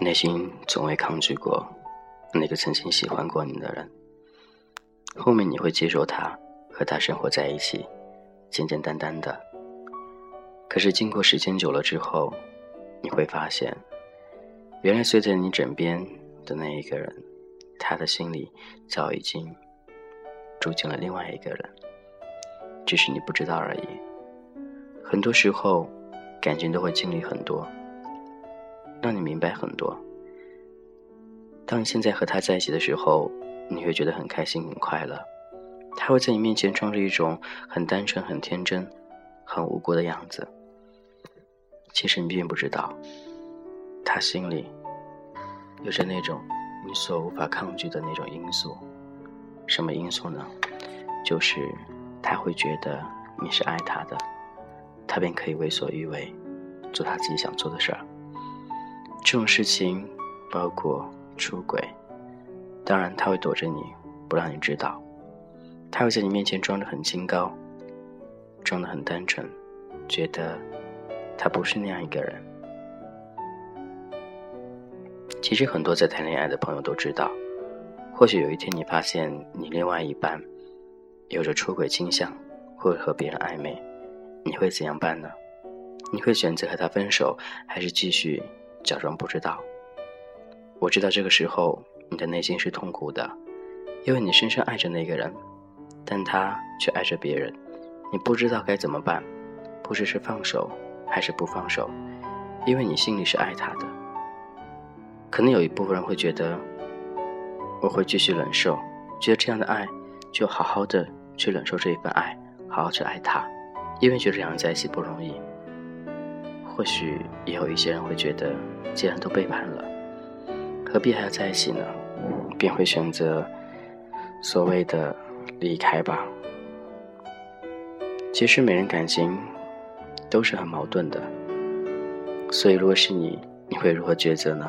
内心从未抗拒过那个曾经喜欢过你的人，后面你会接受他，和他生活在一起，简简单单的。可是经过时间久了之后，你会发现，原来睡在你枕边的那一个人，他的心里早已经住进了另外一个人，只是你不知道而已。很多时候，感情都会经历很多。让你明白很多。当你现在和他在一起的时候，你会觉得很开心、很快乐。他会在你面前装着一种很单纯、很天真、很无辜的样子。其实你并不知道，他心里有着那种你所无法抗拒的那种因素。什么因素呢？就是他会觉得你是爱他的，他便可以为所欲为，做他自己想做的事儿。这种事情包括出轨，当然他会躲着你，不让你知道。他会在你面前装得很清高，装得很单纯，觉得他不是那样一个人。其实很多在谈恋爱的朋友都知道，或许有一天你发现你另外一半有着出轨倾向，或和别人暧昧，你会怎样办呢？你会选择和他分手，还是继续？假装不知道，我知道这个时候你的内心是痛苦的，因为你深深爱着那个人，但他却爱着别人，你不知道该怎么办，不知是放手还是不放手，因为你心里是爱他的。可能有一部分人会觉得，我会继续忍受，觉得这样的爱就好好的去忍受这一份爱，好好去爱他，因为觉得两人在一起不容易。或许也有一些人会觉得，既然都背叛了，何必还要在一起呢？便会选择所谓的离开吧。其实每人感情都是很矛盾的，所以如果是你，你会如何抉择呢？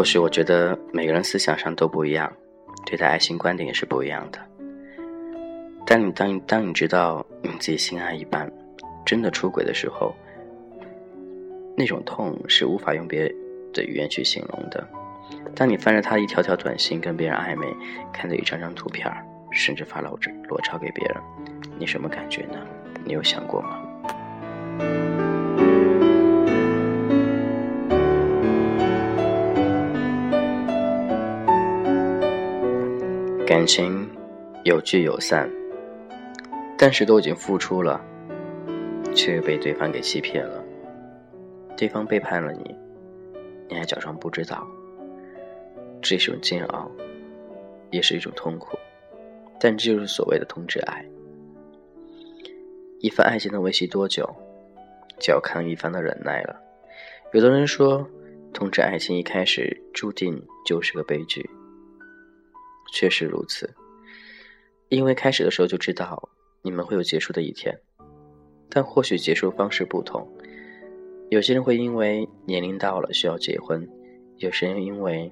或许我觉得每个人思想上都不一样。对待爱情观点也是不一样的。当你当你当你知道你自己心爱一半真的出轨的时候，那种痛是无法用别的语言去形容的。当你翻着他一条条短信跟别人暧昧，看着一张张图片，甚至发裸裸照给别人，你什么感觉呢？你有想过吗？感情有聚有散，但是都已经付出了，却又被对方给欺骗了。对方背叛了你，你还假装不知道，这是一种煎熬，也是一种痛苦。但这就是所谓的同志爱。一份爱情能维系多久，就要看一方的忍耐了。有的人说，同志爱情一开始注定就是个悲剧。确实如此，因为开始的时候就知道你们会有结束的一天，但或许结束方式不同。有些人会因为年龄到了需要结婚，有些人因为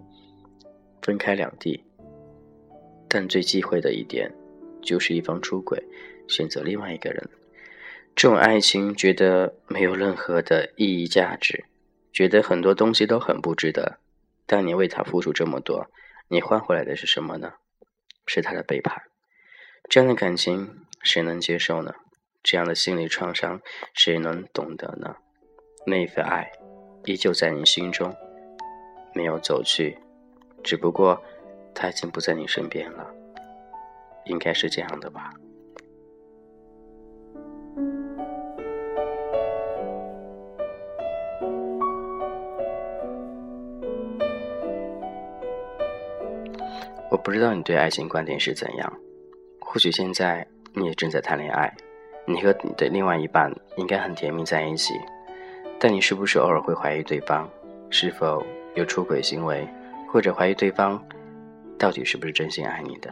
分开两地。但最忌讳的一点，就是一方出轨，选择另外一个人。这种爱情觉得没有任何的意义价值，觉得很多东西都很不值得。但你为他付出这么多。你换回来的是什么呢？是他的背叛。这样的感情谁能接受呢？这样的心理创伤谁能懂得呢？那份爱依旧在你心中，没有走去，只不过他已经不在你身边了。应该是这样的吧。我不知道你对爱情观点是怎样，或许现在你也正在谈恋爱，你和你的另外一半应该很甜蜜在一起，但你是不是偶尔会怀疑对方是否有出轨行为，或者怀疑对方到底是不是真心爱你的？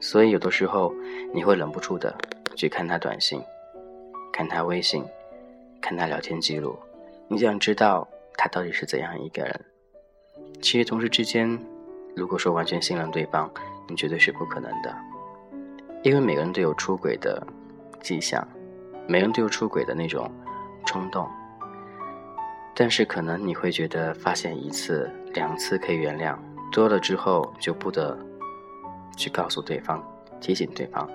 所以有的时候你会忍不住的去看他短信，看他微信，看他聊天记录，你想知道他到底是怎样一个人。其实同事之间，如果说完全信任对方，你绝对是不可能的，因为每个人都有出轨的迹象，每个人都有出轨的那种冲动。但是可能你会觉得发现一次、两次可以原谅，多了之后就不得去告诉对方、提醒对方。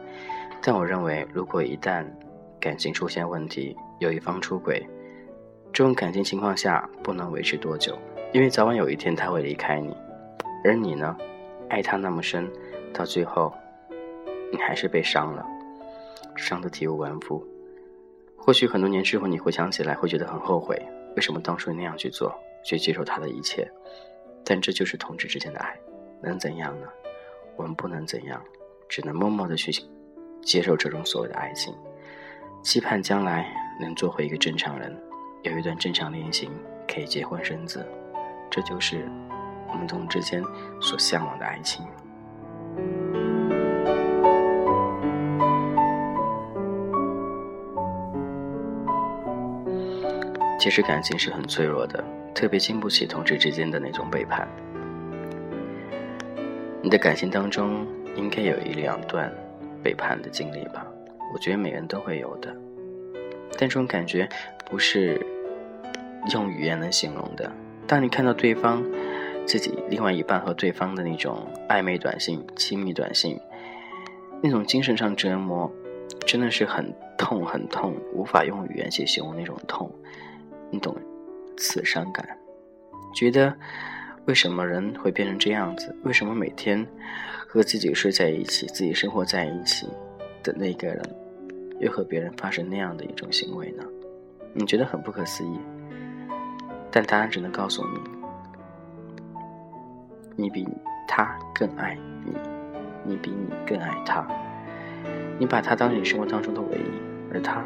但我认为，如果一旦感情出现问题，有一方出轨，这种感情情况下不能维持多久，因为早晚有一天他会离开你，而你呢，爱他那么深，到最后你还是被伤了，伤得体无完肤。或许很多年之后你回想起来会觉得很后悔。为什么当初那样去做，去接受他的一切？但这就是同志之间的爱，能怎样呢？我们不能怎样，只能默默的去接受这种所谓的爱情，期盼将来能做回一个正常人，有一段正常恋情，可以结婚生子，这就是我们同之间所向往的爱情。其实感情是很脆弱的，特别经不起同志之间的那种背叛。你的感情当中应该有一两段背叛的经历吧？我觉得每个人都会有的，但这种感觉不是用语言能形容的。当你看到对方自己另外一半和对方的那种暧昧短信、亲密短信，那种精神上折磨，真的是很痛很痛，无法用语言去形容那种痛。你懂，此伤感，觉得为什么人会变成这样子？为什么每天和自己睡在一起、自己生活在一起的那个人，又和别人发生那样的一种行为呢？你觉得很不可思议，但答案只能告诉你：你比他更爱你，你比你更爱他，你把他当你生活当中的唯一，而他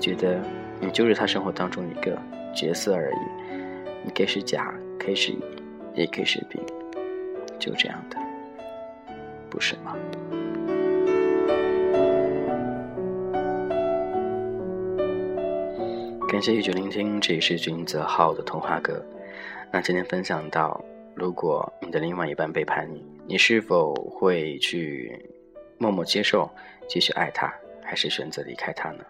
觉得。你就是他生活当中一个角色而已，你可以是甲，可以是乙，也可以是丙，就这样的，不是吗？感谢一直聆听，这里是君泽浩的童话阁。那今天分享到，如果你的另外一半背叛你，你是否会去默默接受，继续爱他，还是选择离开他呢？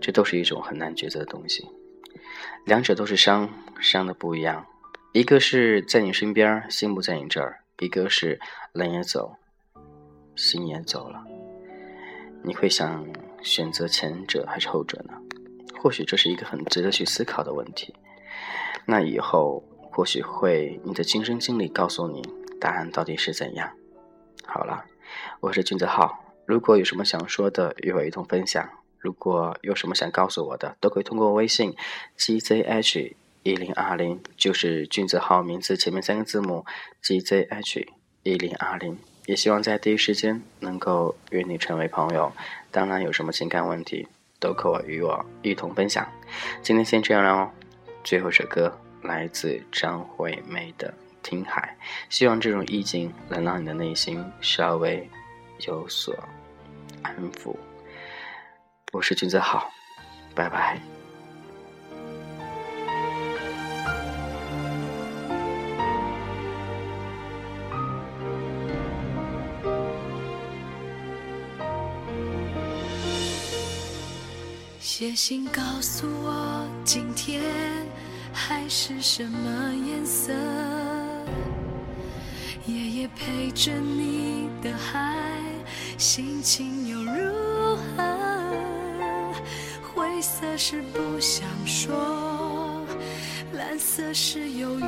这都是一种很难抉择的东西，两者都是伤，伤的不一样。一个是在你身边，心不在你这儿；一个是人也走，心也走了。你会想选择前者还是后者呢？或许这是一个很值得去思考的问题。那以后或许会你的亲身经历告诉你答案到底是怎样。好了，我是君子浩，如果有什么想说的，与我一同分享。如果有什么想告诉我的，都可以通过微信 gzh 一零二零，就是俊子浩名字前面三个字母 gzh 一零二零。也希望在第一时间能够与你成为朋友。当然，有什么情感问题，都可我与我一同分享。今天先这样了哦。最后一首歌来自张惠妹的《听海》，希望这种意境能让你的内心稍微有所安抚。我是君子好，拜拜。写信告诉我，今天海是什么颜色？夜夜陪着你的海，心情又如何？灰色是不想说，蓝色是忧郁，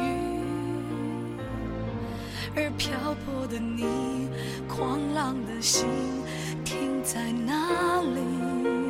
而漂泊的你，狂浪的心停在哪里？